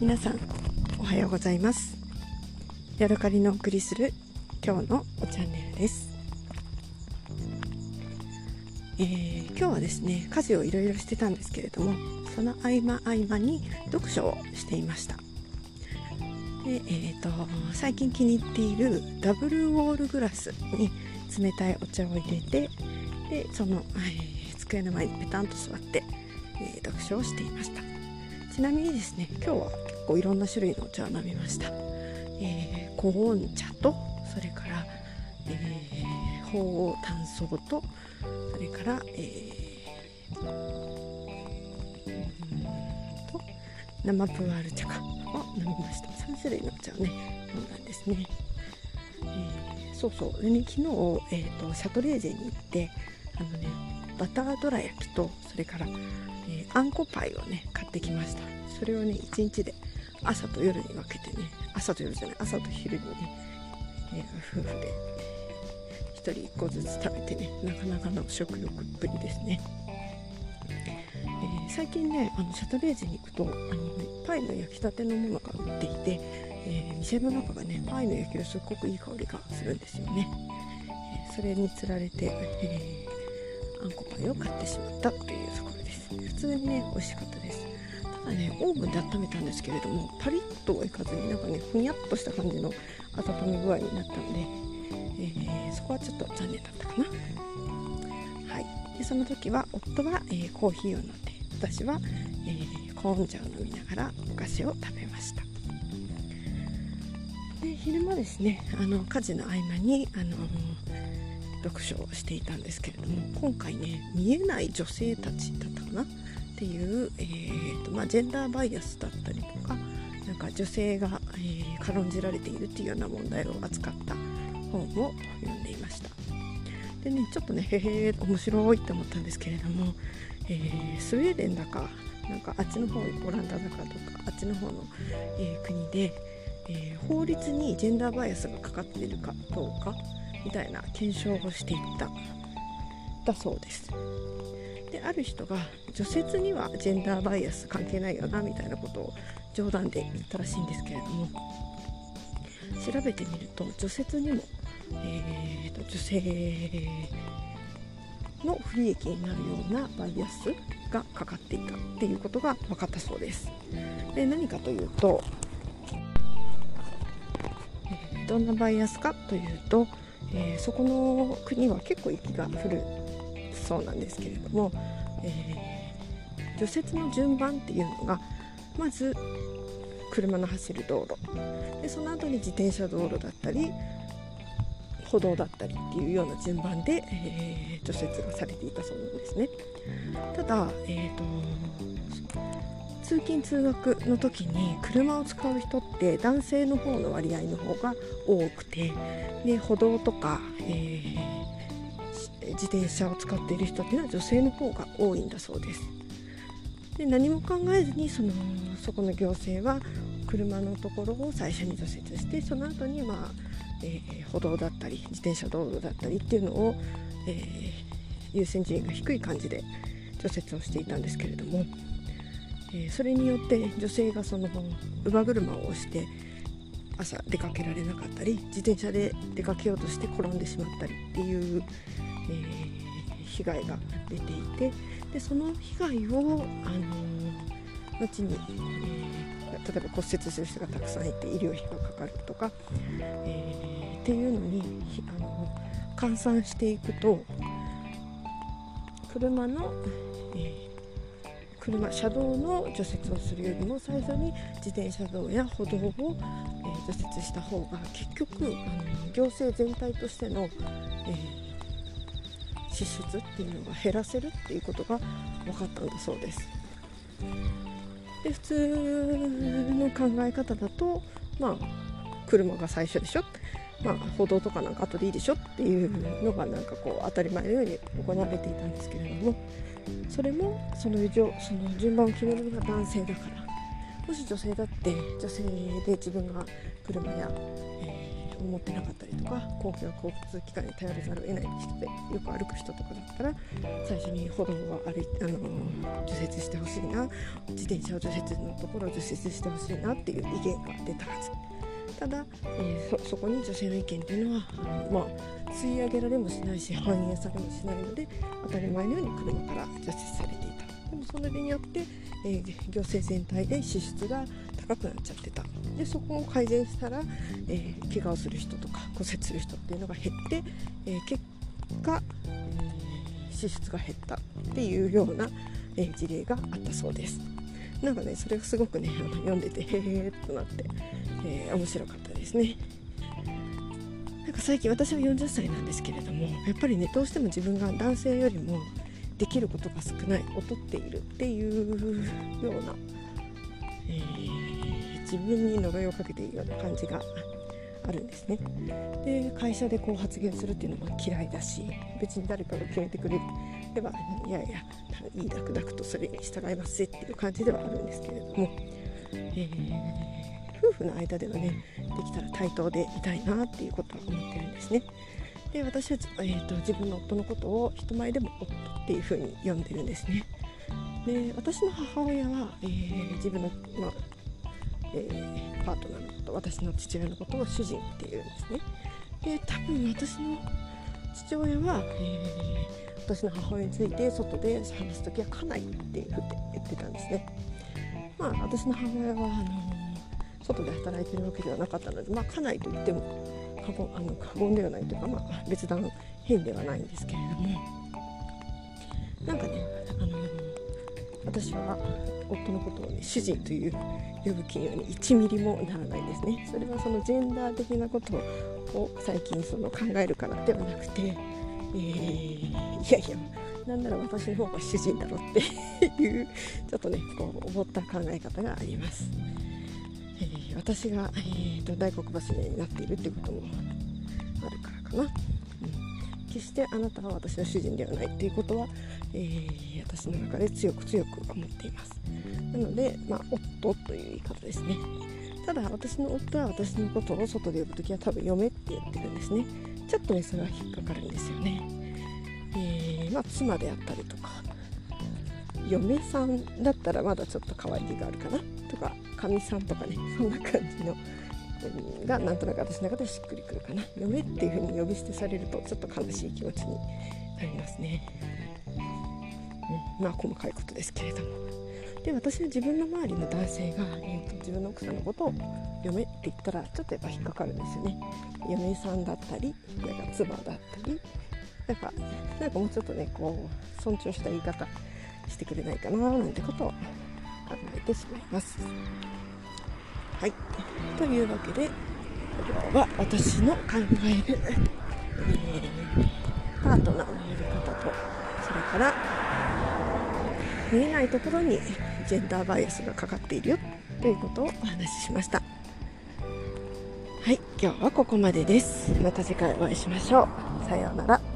皆さんおはようございます。ヤドカリのお送りする今日のおチャンネルです、えー今日はですね家事をいろいろしてたんですけれどもその合間合間に読書をしていました。で、えー、と最近気に入っているダブルウォールグラスに冷たいお茶を入れてでその、えー机の前にペタンと座って、えー読書をしていました。ちなみにですね今日は結構いろんな種類のお茶を飲みました、えー、コーン茶とそれから、えー、鳳凰炭素とそれから、えーうんと生プーアール茶かを飲みました。3種類のお茶をね飲んだんですね、えーそうそう。でね昨日、えー、とシャトレーゼに行ってあのねバターどら焼きとそれから、えーあんこパイをね買ってきました。それをね1日で朝と夜に分けてね朝と夜じゃない朝と昼にね、えー夫婦で1人1個ずつ食べてねなかなかの食欲っぷりですね、えー最近ねあのシャトレーゼに行くとあの、ね、パイの焼きたてのものが売っていて、え店の中がねパイの焼きのすっごくいい香りがするんですよね、えそれにつられて、えーあんこパイを買ってしまったというところ普通にね美味しかったです。ただねオーブンで温めたんですけれどもパリッとはいかずになんかねふにゃっとした感じの温め具合になったので、えーそこはちょっと残念だったかな。はい。でその時は夫は、えーコーヒーを飲んで私は、えーコーン茶を飲みながらお菓子を食べました。で昼間ですねあの家事の合間にあの読書をしていたんですけれども今回ね見えない女性たちだったかな？っていう、えーとまあ、ジェンダーバイアスだったりとかなんか女性が、えー軽んじられているっていうような問題を扱った本を読んでいました。でねちょっとねへへ面白いって思ったんですけれども、えースウェーデンだかなんかあっちの方オランダだかとかあっちの方の、えー国で、えー法律にジェンダーバイアスがかかっているかどうかみたいな検証をしていった。だそうです。である人が除雪にはジェンダーバイアス関係ないよなみたいなことを冗談で言ったらしいんですけれども。調べてみると除雪にも、えーと女性の不利益になるようなバイアスがかかっていたっていうことが分かったそうです。で何かというとえどんなバイアスかというと、えーそこの国は結構雪が降るそうなんですけれども、えー除雪の順番っていうのがまず車の走る道路。でその後に自転車道路だったり歩道だったりっていうような順番で、えー除雪がされていたそうなんですね。ただ、えー、と通勤通学の時に車を使う人って男性の方の割合の方が多くてで歩道とか、えー自転車を使っている人っていうのは女性の方が多いんだそうです。で何も考えずにそのそこの行政は車のところを最初に除雪してその後にまあ、えー歩道だったり自転車道路だったりっていうのを、えー優先順位が低い感じで除雪をしていたんですけれども、えそれによって女性がその乳母車を押して朝出かけられなかったり自転車で出かけようとして転んでしまったりっていう、えー被害が出ていてでその被害を、あのー後に、えー例えば骨折する人がたくさんいて医療費がかかるとか、えーっていうのにあの換算していくと車の、えー車車道の除雪をするよりも最初に自転車道や歩道を、え除雪した方が結局あの行政全体としての、え支出っていうのが減らせるっていうことが分かったんだそうです。で普通の考え方だとまあ車が最初でしょ、まあ、歩道とかなんか後でいいでしょっていうのがなんかこう当たり前のように行われていたんですけれどもそれもその順その順番を決めるのが男性だからもし女性だって女性で自分が車や、えー持ってなかったりとか公共交通機関に頼らざるを得ない人でよく歩く人とかだったら最初に歩道を歩いあの除雪してほしいな自転車を除雪のところを除雪してほしいなっていう意見が出たはず。ただ、えー、そこに女性の意見っていうのはあの、まあ、吸い上げられもしないし反映されもしないので当たり前のように車から除雪されていた。でもそれによって、えー、行政全体で支出が高くなっちゃってた。でそこを改善したら、えー、怪我をする人とか骨折する人っていうのが減って、えー、結果、えー、支出が減ったっていうような、えー、事例があったそうですなんかねそれがすごくねあの読んでてへえっとなって、えー、面白かったですね。なんか最近私は40歳なんですけれどもやっぱりねどうしても自分が男性よりもできることが少ない劣っているっていうような、えー、自分に呪いをかけているような感じがあるんですね。で会社でこう発言するっていうのも嫌いだし別に誰かが決めてくれればいやいやいいダクダクとそれに従いますぜっていう感じではあるんですけれども、えー、夫婦の間ではねできたら対等でいたいなっていうことは思ってるんですね。で私は、えーと、自分の夫のことを人前でも夫っていうふうに呼んでるんですね。で私の母親は、えー、自分の、まあえー、パートナーのこと私の父親のことを主人っていうんですね。で多分私の父親は、えー、私の母親について外で話す時は家内っていうふうに言ってたんですね。まあ私の母親はあの外で働いてるわけではなかったので、まあ、家内と言っても過言あの過言ではないというか、まあ、別段変ではないんですけれども。なんかねあの私は夫のことをね主人という呼ぶ気にはね1ミリもならないですね。それはそのジェンダー的なことを最近その考えるからではなくて、えー、いやいやなんなら私の方が主人だろうっていうちょっとねこう思った考え方があります。えー、私が、えーと、大黒柱になっているってこともあるからかな、うん、決してあなたは私の主人ではないっていうことは、えー、私の中で強く強く思っています。なので、まあ、夫という言い方ですね。ただ私の夫は私のことを外で呼ぶ時は多分嫁って言ってるんですね。ちょっとねそれは引っかかるんですよね、えー、まあ、妻であったりとか嫁さんだったらまだちょっと可愛げがあるかなとかかみさんとかねそんな感じのがなんとなく私の中でしっくりくるかな。嫁っていう風に呼び捨てされるとちょっと悲しい気持ちになりますね、うん、まあ細かいことですけれども。で私は自分の周りの男性が、えーと、自分の奥さんのことを嫁って言ったらちょっとやっぱ引っかかるんですよね。嫁さんだったりなんか妻だったり。なんかなんかもうちょっとねこう尊重した言い方してくれないかななんてことを考えてしまいます。はい。というわけで今日は私の考える、えー、パートナーのやり方とそれから見えないところにジェンダーバイアスがかかっているよ。ということをお話ししました。はい今日はここまでです。また次回お会いしましょう。さようなら。